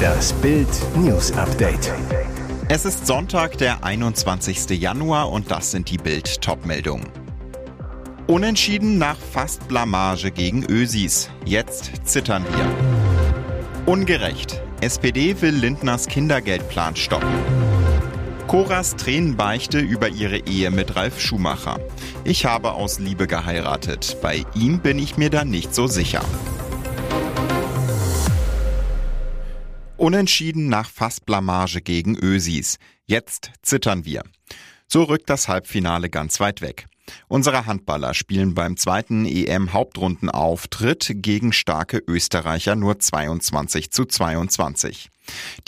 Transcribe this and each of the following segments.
Das Bild News Update. Es ist Sonntag, der 21. Januar und das sind die Bild Topmeldungen. Unentschieden nach fast Blamage gegen Ösis. Jetzt zittern wir. Ungerecht. SPD will Lindners Kindergeldplan stoppen. Coras Tränenbeichte über ihre Ehe mit Ralf Schumacher. Ich habe aus Liebe geheiratet. Bei ihm bin ich mir da nicht so sicher. Unentschieden nach Fassblamage gegen Ösis. Jetzt zittern wir. So rückt das Halbfinale ganz weit weg. Unsere Handballer spielen beim zweiten EM-Hauptrundenauftritt gegen starke Österreicher nur 22 zu 22.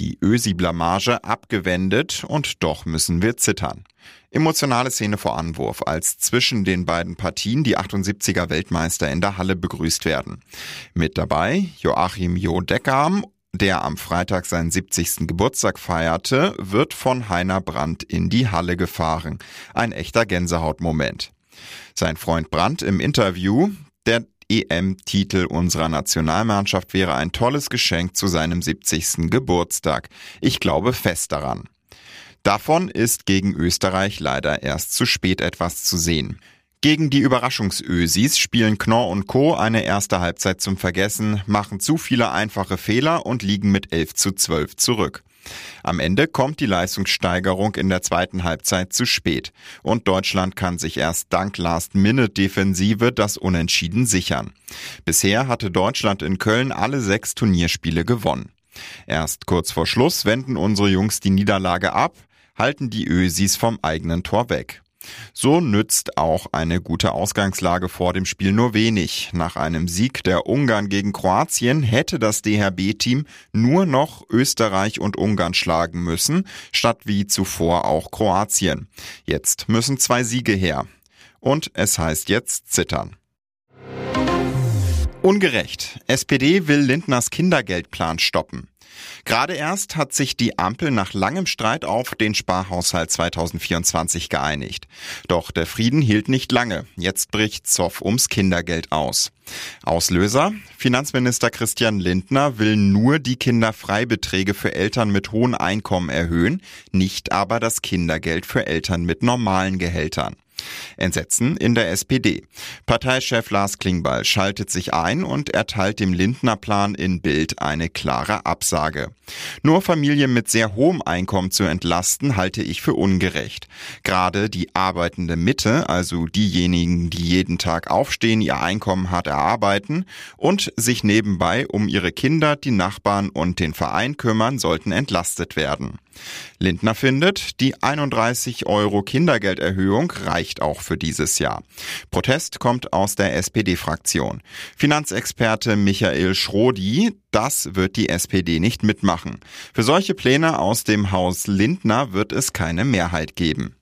Die Ösi-Blamage abgewendet und doch müssen wir zittern. Emotionale Szene vor Anwurf, als zwischen den beiden Partien die 78er Weltmeister in der Halle begrüßt werden. Mit dabei Joachim Jo Deckam der am Freitag seinen 70. Geburtstag feierte, wird von Heiner Brandt in die Halle gefahren. Ein echter Gänsehautmoment. Sein Freund Brandt im Interview, der EM-Titel unserer Nationalmannschaft wäre ein tolles Geschenk zu seinem 70. Geburtstag. Ich glaube fest daran. Davon ist gegen Österreich leider erst zu spät etwas zu sehen. Gegen die Überraschungsösis spielen Knorr und Co. eine erste Halbzeit zum Vergessen, machen zu viele einfache Fehler und liegen mit 11 zu 12 zurück. Am Ende kommt die Leistungssteigerung in der zweiten Halbzeit zu spät und Deutschland kann sich erst dank Last-Minute-Defensive das Unentschieden sichern. Bisher hatte Deutschland in Köln alle sechs Turnierspiele gewonnen. Erst kurz vor Schluss wenden unsere Jungs die Niederlage ab, halten die Ösis vom eigenen Tor weg. So nützt auch eine gute Ausgangslage vor dem Spiel nur wenig. Nach einem Sieg der Ungarn gegen Kroatien hätte das DHB-Team nur noch Österreich und Ungarn schlagen müssen, statt wie zuvor auch Kroatien. Jetzt müssen zwei Siege her. Und es heißt jetzt zittern. Ungerecht. SPD will Lindners Kindergeldplan stoppen. Gerade erst hat sich die Ampel nach langem Streit auf den Sparhaushalt 2024 geeinigt. Doch der Frieden hielt nicht lange. Jetzt bricht Zoff ums Kindergeld aus. Auslöser? Finanzminister Christian Lindner will nur die Kinderfreibeträge für Eltern mit hohen Einkommen erhöhen, nicht aber das Kindergeld für Eltern mit normalen Gehältern. Entsetzen in der SPD. Parteichef Lars Klingbeil schaltet sich ein und erteilt dem Lindner Plan in Bild eine klare Absage. Nur Familien mit sehr hohem Einkommen zu entlasten, halte ich für ungerecht. Gerade die arbeitende Mitte, also diejenigen, die jeden Tag aufstehen, ihr Einkommen hart erarbeiten und sich nebenbei um ihre Kinder, die Nachbarn und den Verein kümmern, sollten entlastet werden. Lindner findet, die 31 Euro Kindergelderhöhung reicht auch für dieses Jahr. Protest kommt aus der SPD-Fraktion. Finanzexperte Michael Schrodi, das wird die SPD nicht mitmachen. Für solche Pläne aus dem Haus Lindner wird es keine Mehrheit geben.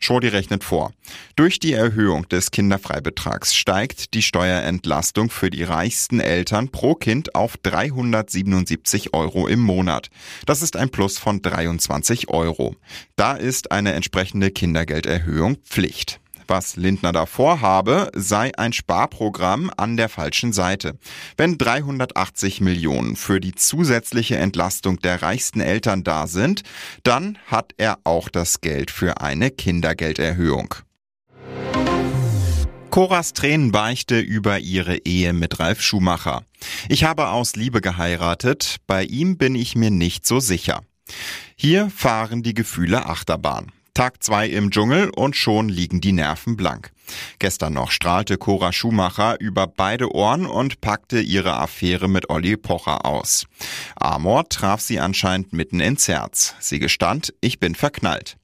Schrodi rechnet vor. Durch die Erhöhung des Kinderfreibetrags steigt die Steuerentlastung für die reichsten Eltern pro Kind auf 377 Euro im Monat. Das ist ein Plus von 23 Euro. Da ist eine entsprechende Kindergelderhöhung Pflicht. Was Lindner davor habe, sei ein Sparprogramm an der falschen Seite. Wenn 380 Millionen für die zusätzliche Entlastung der reichsten Eltern da sind, dann hat er auch das Geld für eine Kindergelderhöhung. Coras Tränenbeichte über ihre Ehe mit Ralf Schumacher. Ich habe aus Liebe geheiratet, bei ihm bin ich mir nicht so sicher. Hier fahren die Gefühle Achterbahn. Tag zwei im Dschungel und schon liegen die Nerven blank. Gestern noch strahlte Cora Schumacher über beide Ohren und packte ihre Affäre mit Olli Pocher aus. Amor traf sie anscheinend mitten ins Herz. Sie gestand, ich bin verknallt.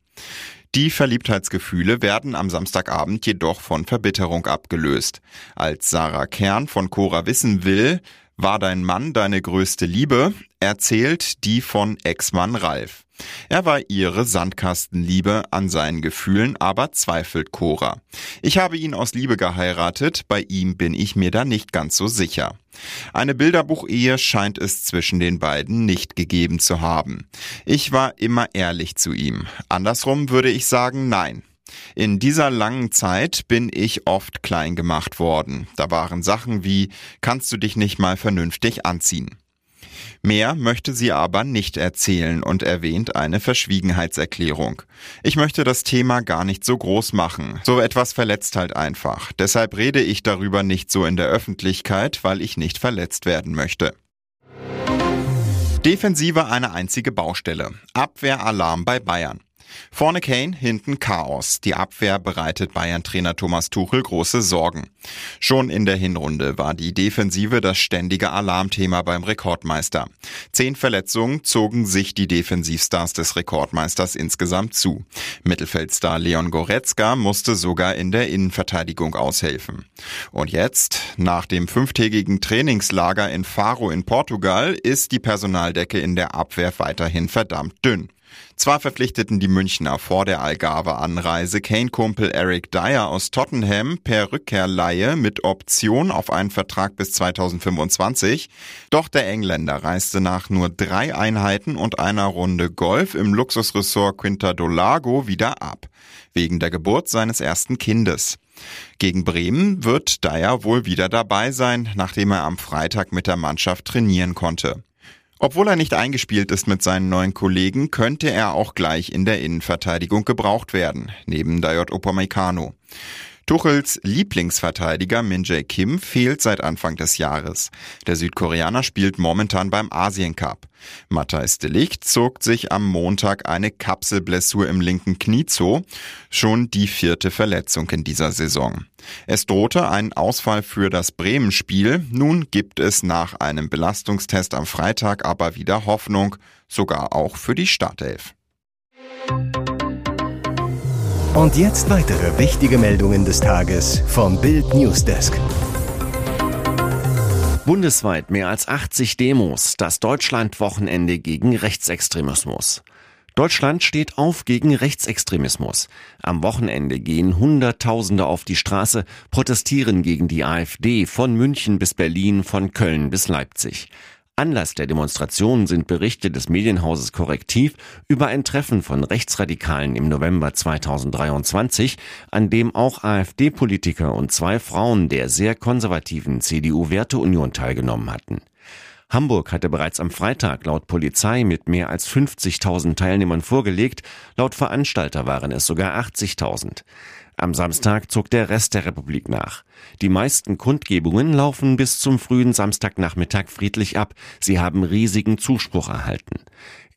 Die Verliebtheitsgefühle werden am Samstagabend jedoch von Verbitterung abgelöst. Als Sarah Kern von Cora wissen will, war dein Mann deine größte Liebe, erzählt die von Ex-Mann Ralf. Er war ihre Sandkastenliebe an seinen Gefühlen, aber zweifelt Cora. Ich habe ihn aus Liebe geheiratet, bei ihm bin ich mir da nicht ganz so sicher. Eine Bilderbuchehe scheint es zwischen den beiden nicht gegeben zu haben. Ich war immer ehrlich zu ihm. Andersrum würde ich sagen, nein. In dieser langen Zeit bin ich oft klein gemacht worden. Da waren Sachen wie, kannst du dich nicht mal vernünftig anziehen? Mehr möchte sie aber nicht erzählen und erwähnt eine Verschwiegenheitserklärung. Ich möchte das Thema gar nicht so groß machen. So etwas verletzt halt einfach. Deshalb rede ich darüber nicht so in der Öffentlichkeit, weil ich nicht verletzt werden möchte. Defensive eine einzige Baustelle. Abwehralarm bei Bayern. Vorne Kane, hinten Chaos. Die Abwehr bereitet Bayern-Trainer Thomas Tuchel große Sorgen. Schon in der Hinrunde war die Defensive das ständige Alarmthema beim Rekordmeister. Zehn Verletzungen zogen sich die Defensivstars des Rekordmeisters insgesamt zu. Mittelfeldstar Leon Goretzka musste sogar in der Innenverteidigung aushelfen. Und jetzt, nach dem fünftägigen Trainingslager in Faro in Portugal, ist die Personaldecke in der Abwehr weiterhin verdammt dünn. Zwar verpflichteten die Münchner vor der Algarve-Anreise Kane-Kumpel Eric Dyer aus Tottenham per Rückkehrleihe mit Option auf einen Vertrag bis 2025, doch der Engländer reiste nach nur drei Einheiten und einer Runde Golf im Luxusressort Quinta do Lago wieder ab, wegen der Geburt seines ersten Kindes. Gegen Bremen wird Dyer wohl wieder dabei sein, nachdem er am Freitag mit der Mannschaft trainieren konnte. Obwohl er nicht eingespielt ist mit seinen neuen Kollegen, könnte er auch gleich in der Innenverteidigung gebraucht werden, neben Dayot Upamecano. Tuchels Lieblingsverteidiger Min Jae Kim fehlt seit Anfang des Jahres. Der Südkoreaner spielt momentan beim Asien Cup. Matthijs de Ligt zog sich am Montag eine Kapselblessur im linken Knie zu, schon die vierte Verletzung in dieser Saison. Es drohte ein Ausfall für das Bremen-Spiel, nun gibt es nach einem Belastungstest am Freitag aber wieder Hoffnung, sogar auch für die Startelf. Und jetzt weitere wichtige Meldungen des Tages vom Bild Newsdesk. Bundesweit mehr als 80 Demos, das Deutschland-Wochenende gegen Rechtsextremismus. Deutschland steht auf gegen Rechtsextremismus. Am Wochenende gehen Hunderttausende auf die Straße, protestieren gegen die AfD von München bis Berlin, von Köln bis Leipzig. Anlass der Demonstration sind Berichte des Medienhauses Korrektiv über ein Treffen von Rechtsradikalen im November 2023, an dem auch AfD-Politiker und zwei Frauen der sehr konservativen CDU-Werteunion teilgenommen hatten. Hamburg hatte bereits am Freitag laut Polizei mit mehr als 50.000 Teilnehmern vorgelegt, laut Veranstalter waren es sogar 80.000. Am Samstag zog der Rest der Republik nach. Die meisten Kundgebungen laufen bis zum frühen Samstagnachmittag friedlich ab. Sie haben riesigen Zuspruch erhalten.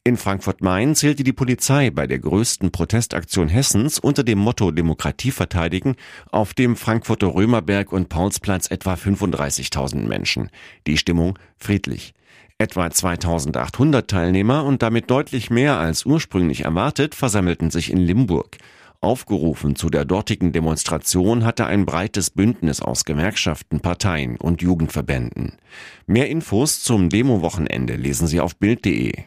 In Frankfurt-Main zählte die Polizei bei der größten Protestaktion Hessens unter dem Motto Demokratie verteidigen auf dem Frankfurter Römerberg und Paulsplatz etwa 35.000 Menschen. Die Stimmung friedlich. Etwa 2800 Teilnehmer und damit deutlich mehr als ursprünglich erwartet versammelten sich in Limburg. Aufgerufen zu der dortigen Demonstration hatte ein breites Bündnis aus Gewerkschaften, Parteien und Jugendverbänden. Mehr Infos zum Demo-Wochenende lesen Sie auf Bild.de.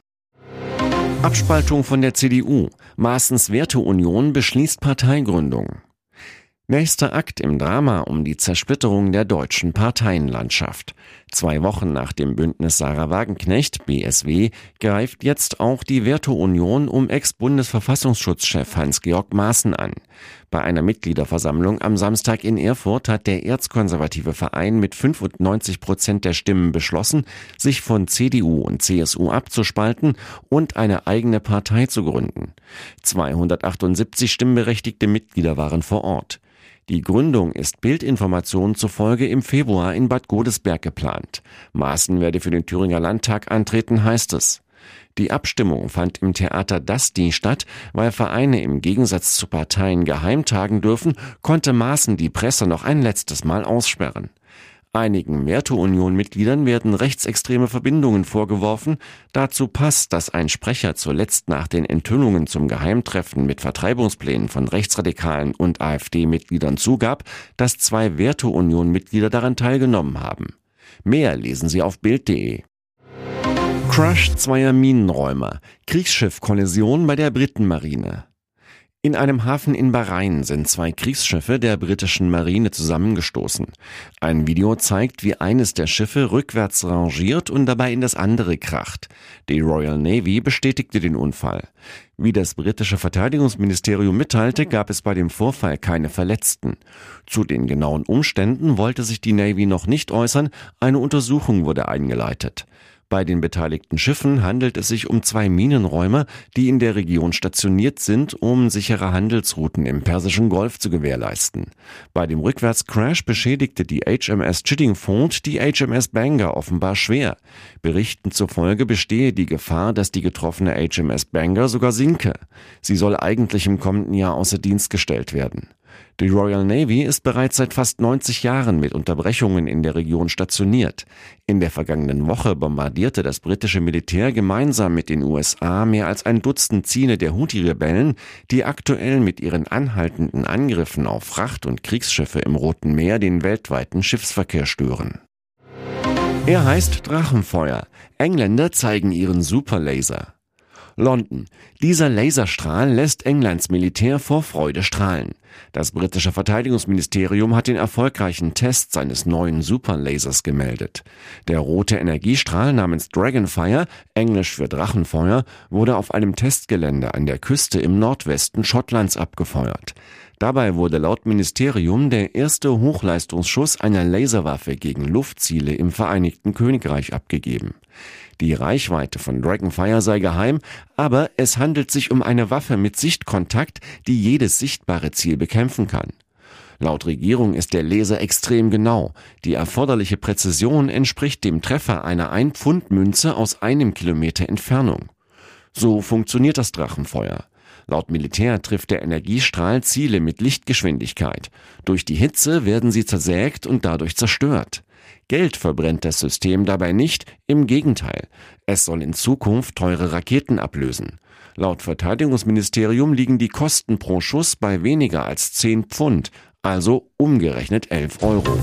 Abspaltung von der CDU. Maaßens Werteunion beschließt Parteigründung. Nächster Akt im Drama um die Zersplitterung der deutschen Parteienlandschaft. Zwei Wochen nach dem Bündnis Sarah Wagenknecht, BSW, greift jetzt auch die Werteunion um Ex-Bundesverfassungsschutzchef Hans-Georg Maaßen an. Bei einer Mitgliederversammlung am Samstag in Erfurt hat der erzkonservative Verein mit 95 Prozent der Stimmen beschlossen, sich von CDU und CSU abzuspalten und eine eigene Partei zu gründen. 278 stimmberechtigte Mitglieder waren vor Ort. Die Gründung ist Bildinformationen zufolge im Februar in Bad Godesberg geplant. Maaßen werde für den Thüringer Landtag antreten, heißt es. Die Abstimmung fand im Theater Dusty statt, weil Vereine im Gegensatz zu Parteien geheim tagen dürfen, konnte Maaßen die Presse noch ein letztes Mal aussperren. Einigen Werteunion-Mitgliedern werden rechtsextreme Verbindungen vorgeworfen. Dazu passt, dass ein Sprecher zuletzt nach den Enthüllungen zum Geheimtreffen mit Vertreibungsplänen von Rechtsradikalen und AfD-Mitgliedern zugab, dass zwei Werteunion-Mitglieder daran teilgenommen haben. Mehr lesen Sie auf Bild.de. Crash zweier Minenräumer. Kriegsschiff-Kollision bei der Britenmarine. In einem Hafen in Bahrain sind zwei Kriegsschiffe der britischen Marine zusammengestoßen. Ein Video zeigt, wie eines der Schiffe rückwärts rangiert und dabei in das andere kracht. Die Royal Navy bestätigte den Unfall. Wie das britische Verteidigungsministerium mitteilte, gab es bei dem Vorfall keine Verletzten. Zu den genauen Umständen wollte sich die Navy noch nicht äußern, eine Untersuchung wurde eingeleitet. Bei den beteiligten Schiffen handelt es sich um zwei Minenräumer, die in der Region stationiert sind, um sichere Handelsrouten im Persischen Golf zu gewährleisten. Bei dem Rückwärtscrash beschädigte die HMS Chiddingfold die HMS Bangor offenbar schwer. Berichten zufolge bestehe die Gefahr, dass die getroffene HMS Bangor sogar sinke. Sie soll eigentlich im kommenden Jahr außer Dienst gestellt werden. Die Royal Navy ist bereits seit fast 90 Jahren mit Unterbrechungen in der Region stationiert. In der vergangenen Woche bombardierte das britische Militär gemeinsam mit den USA mehr als ein Dutzend Ziele der Houthi-Rebellen, die aktuell mit ihren anhaltenden Angriffen auf Fracht- und Kriegsschiffe im Roten Meer den weltweiten Schiffsverkehr stören. Er heißt Drachenfeuer. Engländer zeigen ihren Superlaser. London. Dieser Laserstrahl lässt Englands Militär vor Freude strahlen. Das britische Verteidigungsministerium hat den erfolgreichen Test seines neuen Superlasers gemeldet. Der rote Energiestrahl namens Dragonfire, englisch für Drachenfeuer, wurde auf einem Testgelände an der Küste im Nordwesten Schottlands abgefeuert. Dabei wurde laut Ministerium der erste Hochleistungsschuss einer Laserwaffe gegen Luftziele im Vereinigten Königreich abgegeben. Die Reichweite von Dragonfire sei geheim, aber es handelt sich um eine Waffe mit Sichtkontakt, die jedes sichtbare Ziel bekämpfen kann. Laut Regierung ist der Laser extrem genau. Die erforderliche Präzision entspricht dem Treffer einer 1-Pfund-Münze aus einem Kilometer Entfernung. So funktioniert das Drachenfeuer. Laut Militär trifft der Energiestrahl Ziele mit Lichtgeschwindigkeit. Durch die Hitze werden sie zersägt und dadurch zerstört. Geld verbrennt das System dabei nicht, im Gegenteil. Es soll in Zukunft teure Raketen ablösen. Laut Verteidigungsministerium liegen die Kosten pro Schuss bei weniger als 10 Pfund, also umgerechnet 11 Euro.